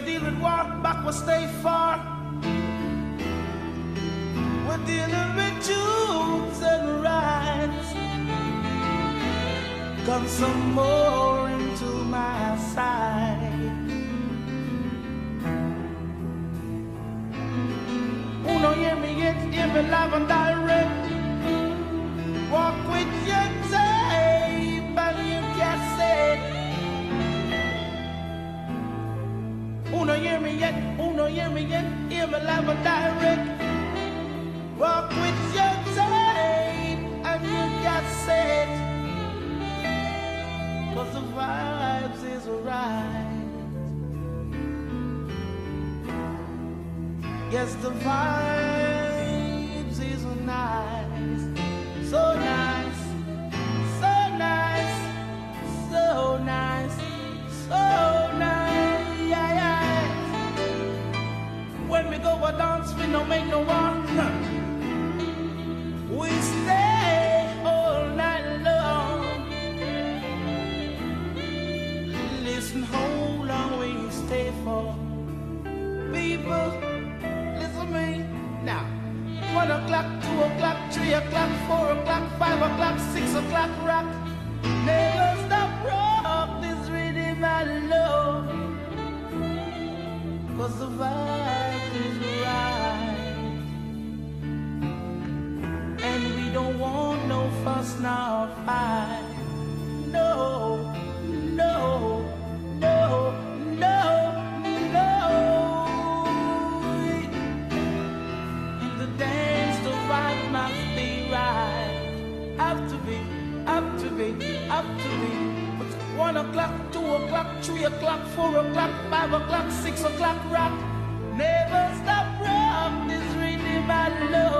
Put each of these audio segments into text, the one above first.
a dealing walk back will stay far. We're dealing with tunes and rats. Come some more. o'clock, two o'clock, three o'clock, four o'clock, five o'clock, six o'clock, rock. Never stop rock this rhythm I love.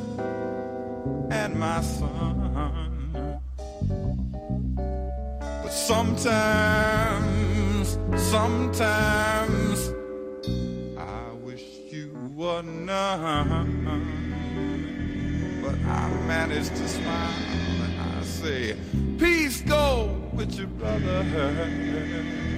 and my son. But sometimes, sometimes I wish you were none. But I manage to smile and I say, Peace go with your brother.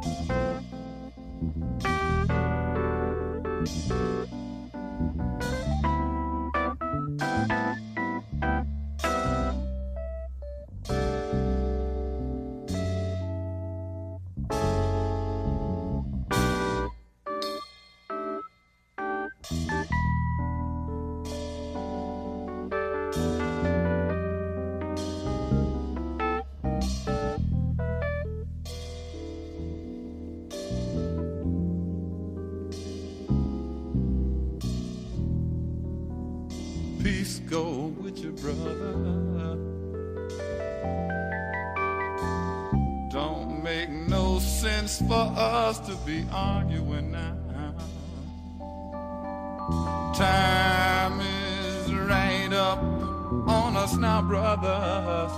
Thank you. For us to be arguing now. Time is right up on us now, brothers.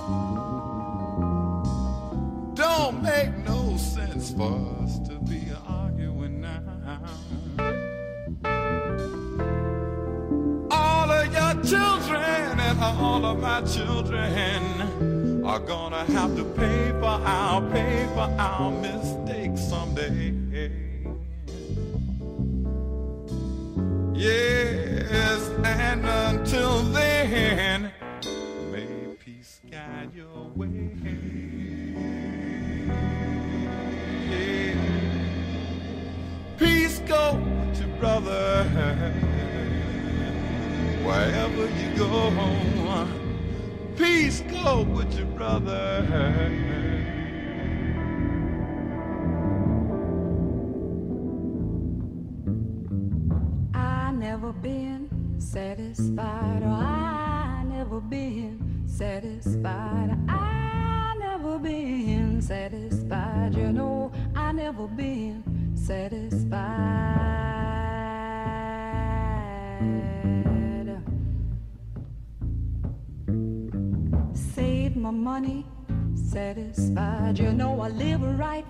Don't make no sense for us to be arguing now. All of your children and all of my children are gonna have to pay for our pay for our mistakes someday. Yes, and until then, may peace guide your way. Yeah. Peace go with your brother wherever you go. Peace go with your brother. Satisfied. You know, I live right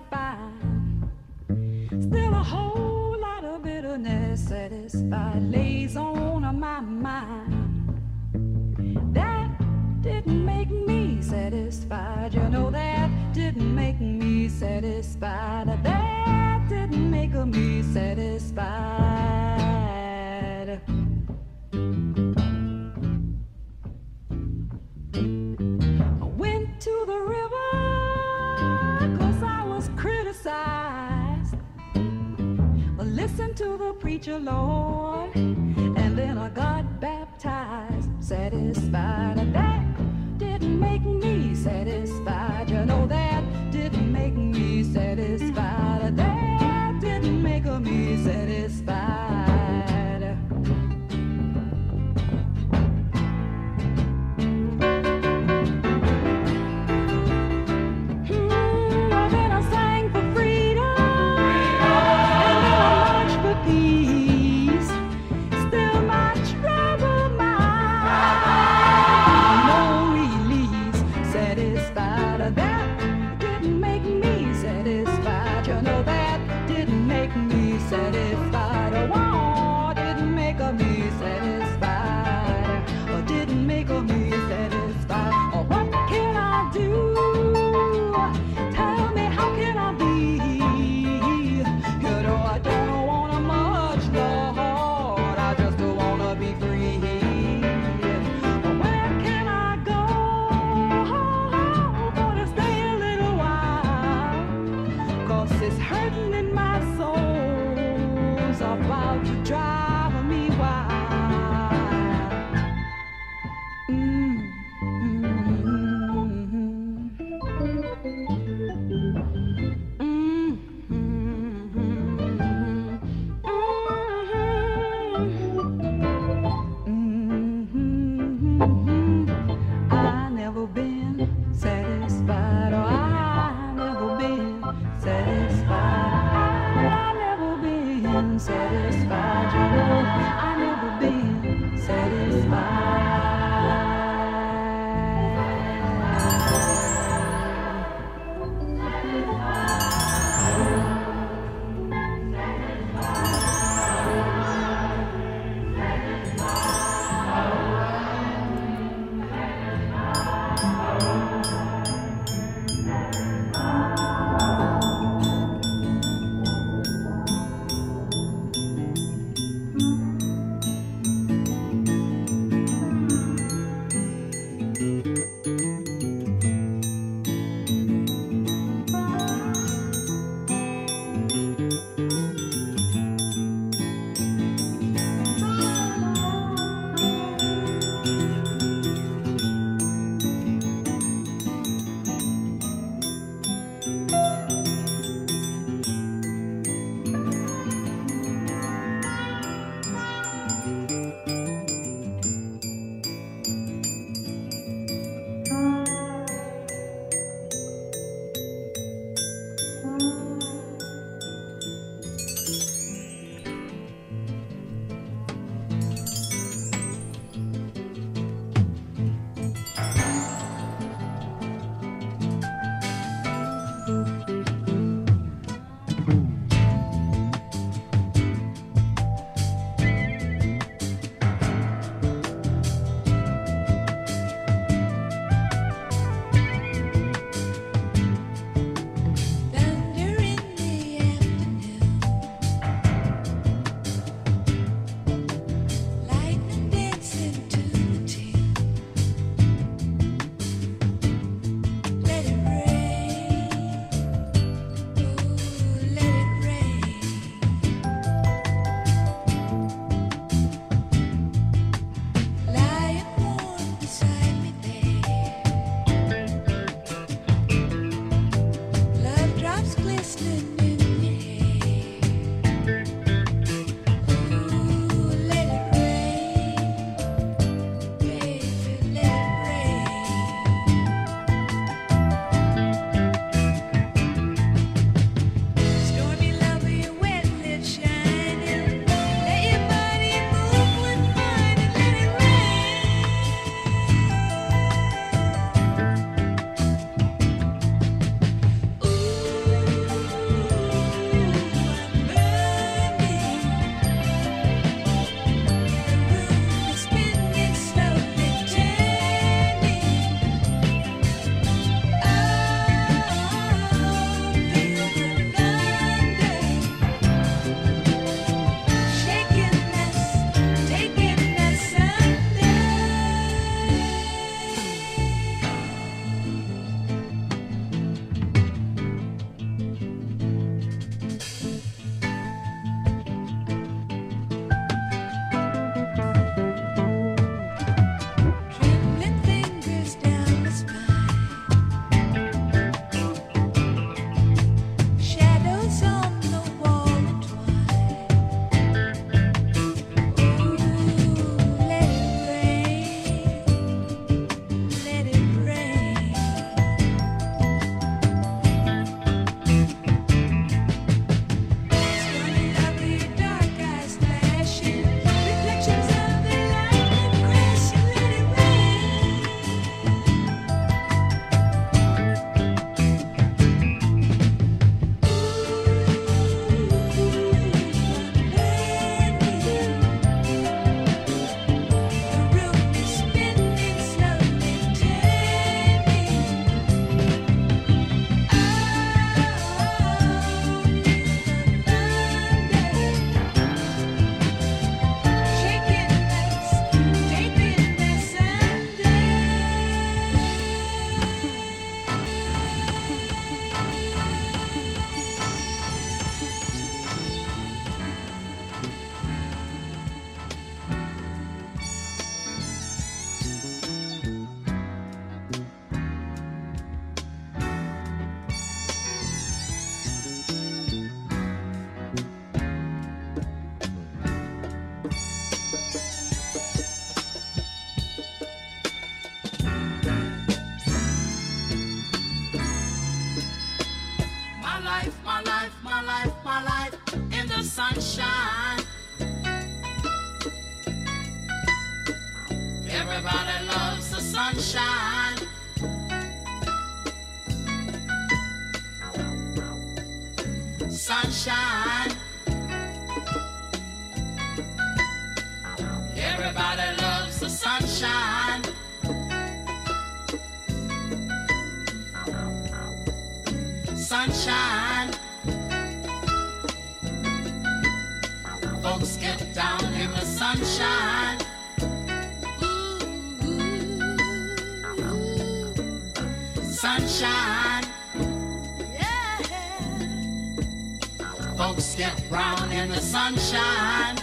Listen to the preacher, Lord And then I got baptized, satisfied. That didn't make me satisfied. Sunshine. Everybody loves the sunshine. Sunshine. Folks get down in the sunshine. Sunshine. Brown in the sunshine.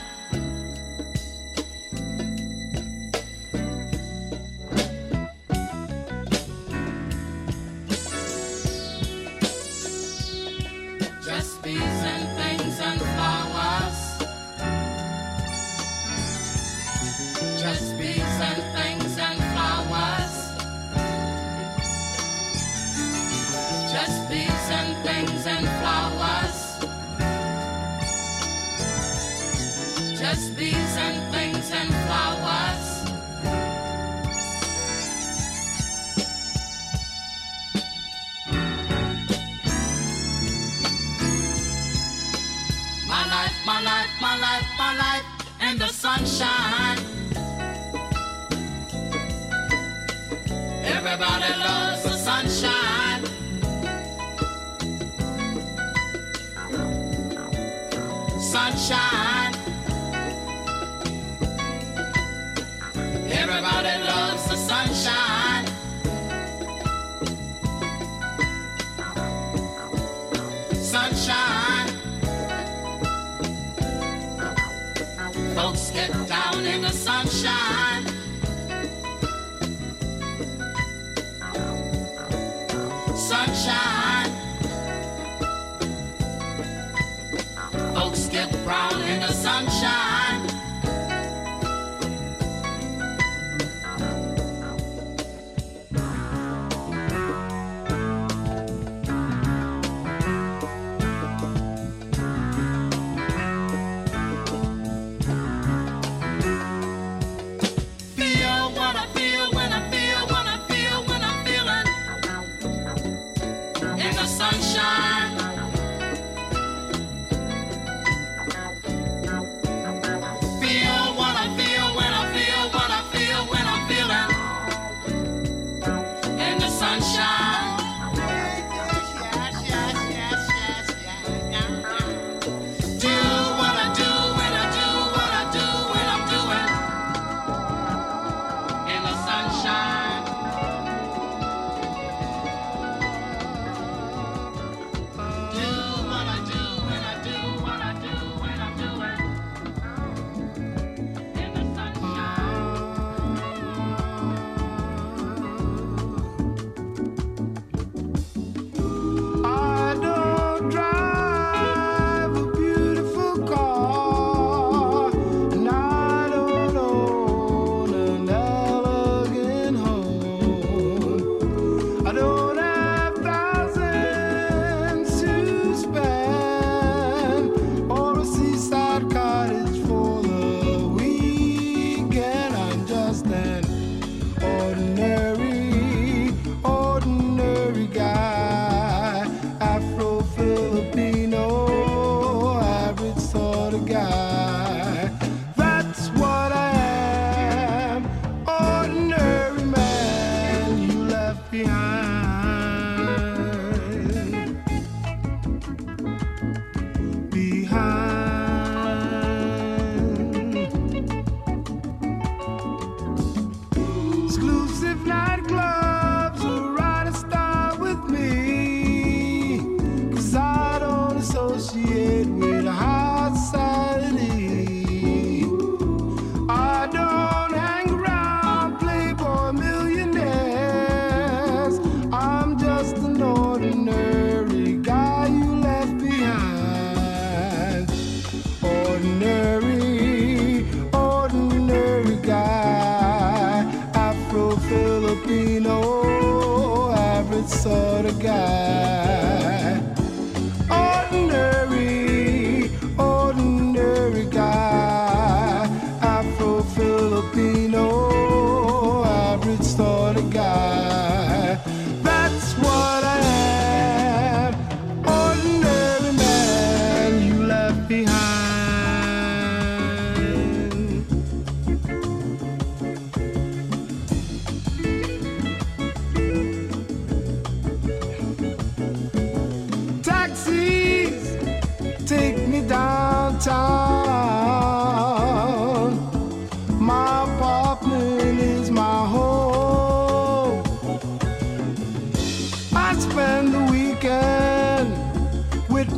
Sunshine. Everybody loves the sunshine. Sunshine. Everybody loves the sunshine. Sunshine. Folks exclusive night.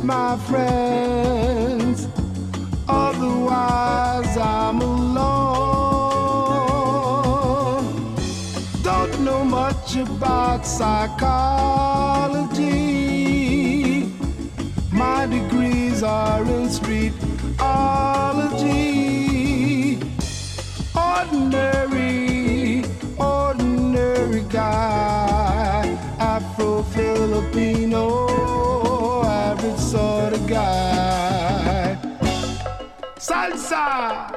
my friends. Otherwise, I'm alone. Don't know much about psychology. My degrees are in streetology. Ordinary, ordinary guy, Afro Filipino. Salsa!